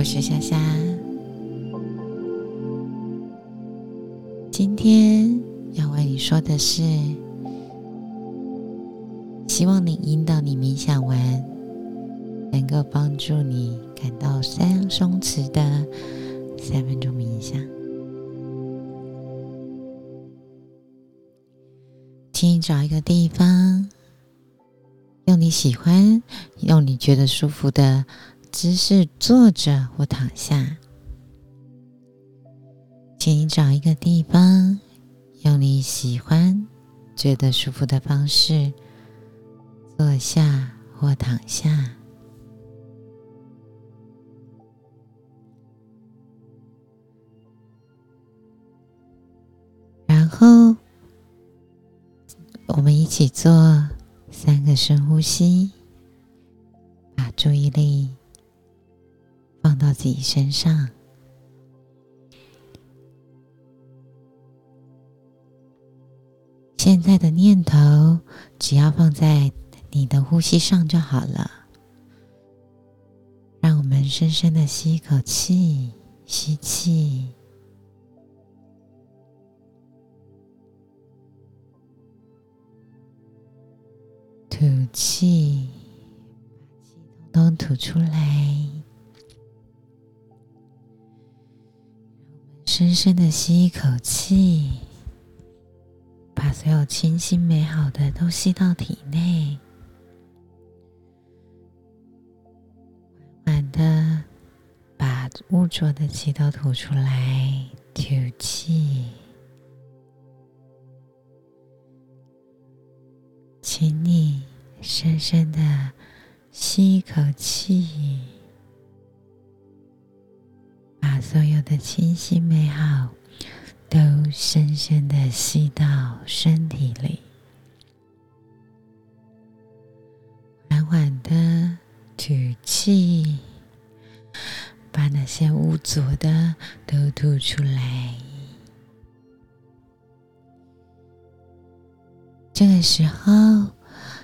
我是夏夏。今天要为你说的是，希望你引导你冥想完，能够帮助你感到三松弛的三分钟冥想。请你找一个地方，用你喜欢、用你觉得舒服的姿势坐着或躺下。请你找一个地方，用你喜欢、觉得舒服的方式坐下或躺下。然后。我们一起做三个深呼吸，把注意力到自己身上。现在的念头只要放在你的呼吸上就好了。让我们深深的吸一口气，吸气。吐气，把气通通吐出来。深深的吸一口气，把所有清新美好的都吸到体内。缓缓的把污浊的气都吐出来，吐气。请你。深深的吸一口气，把所有的清新美好都深深的吸到身体里，缓缓的吐气，把那些污浊的都吐出来。这个时候。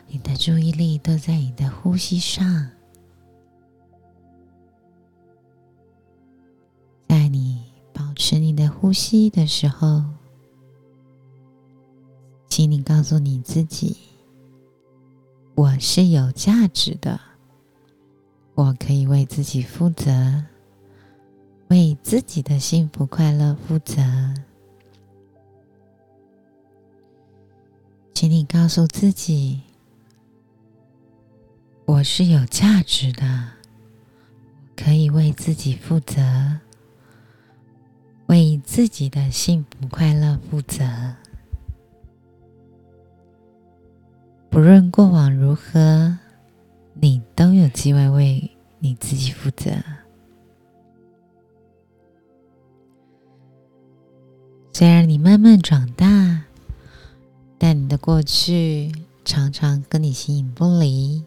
你的注意力都在你的呼吸上，呼吸的时候，请你告诉你自己：“我是有价值的，我可以为自己负责，为自己的幸福快乐负责。”请你告诉自己。我是有价值的，可以为自己负责，为自己的幸福快乐负责。不论过往如何，你都有机会为你自己负责。虽然你慢慢长大，但你的过去常常跟你形影不离。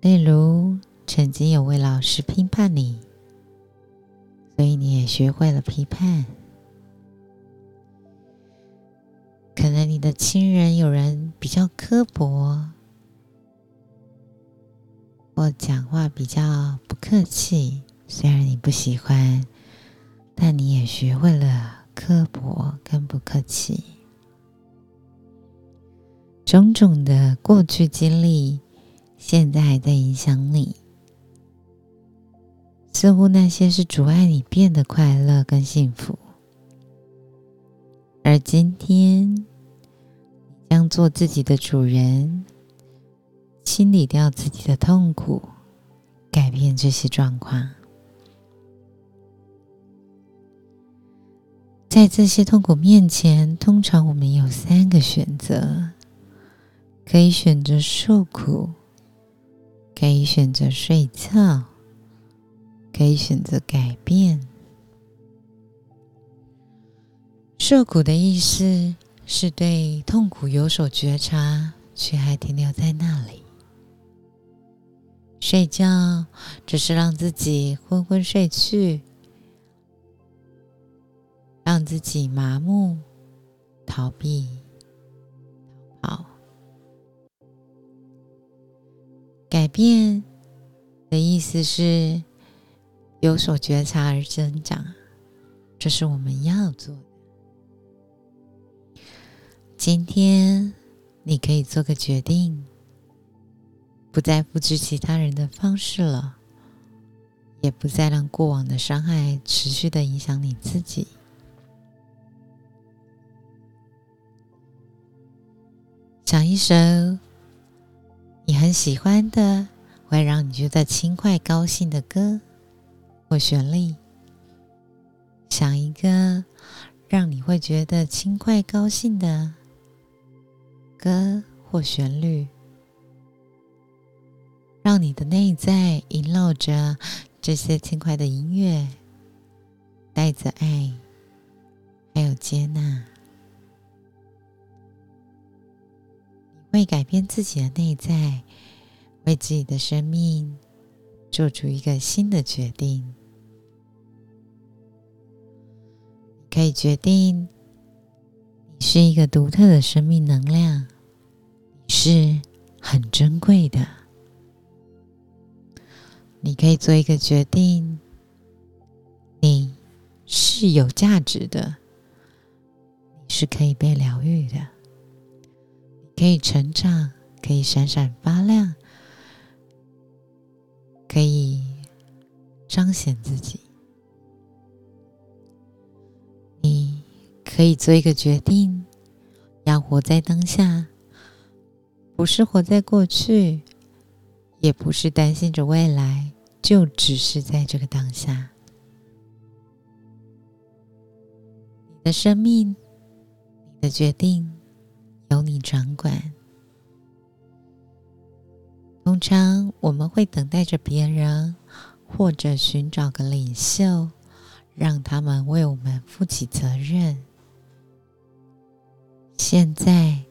例如，曾经有位老师批判你，所以你也学会了批判。可能你的亲人有人比较刻薄，或讲话比较不客气，虽然你不喜欢，但你也学会了刻薄跟不客气。种种的过去经历。现在还在影响你，似乎那些是阻碍你变得快乐跟幸福。而今天，将做自己的主人，清理掉自己的痛苦，改变这些状况。在这些痛苦面前，通常我们有三个选择：可以选择受苦。可以选择睡觉，可以选择改变。受苦的意思是对痛苦有所觉察，却还停留在那里。睡觉只是让自己昏昏睡去，让自己麻木、逃避、好。改变的意思是，有所觉察而增长，这是我们要做的。今天你可以做个决定，不再复制其他人的方式了，也不再让过往的伤害持续的影响你自己。想一首你很喜欢的、会让你觉得轻快、高兴的歌或旋律。想一个让你会觉得轻快、高兴的歌或旋律，让你的内在萦绕着这些轻快的音乐，带着爱，还有接纳。会改变自己的内在，为自己的生命做出一个新的决定。可以决定，你是一个独特的生命能量，你是很珍贵的。你可以做一个决定，你是有价值的，你是可以被疗愈的。可以成长，可以闪闪发亮，可以彰显自己。你可以做一个决定，要活在当下，不是活在过去，也不是担心着未来，就只是在这个当下。你的生命，你的决定。由你掌管。通常我们会等待着别人，或者寻找个领袖，让他们为我们负起责任。现在，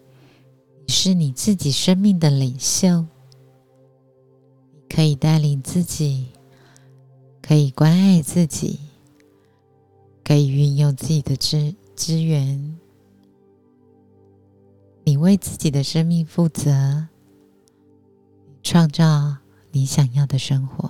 你是你自己生命的领袖，可以带领自己，可以关爱自己，可以运用自己的资资源。你为自己的生命负责，创造你想要的生活。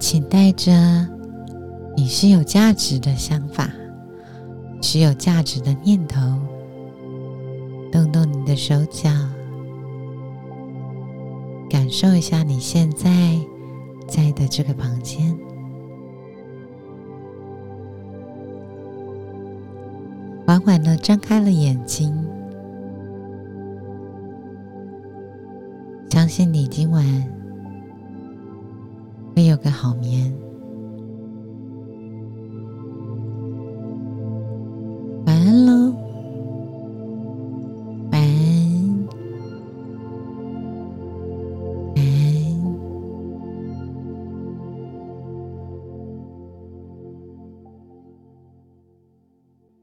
请带着你是有价值的想法，是有价值的念头。动动你的手脚，感受一下你现在在的这个房间。缓缓的张开了眼睛，相信你今晚会有个好眠。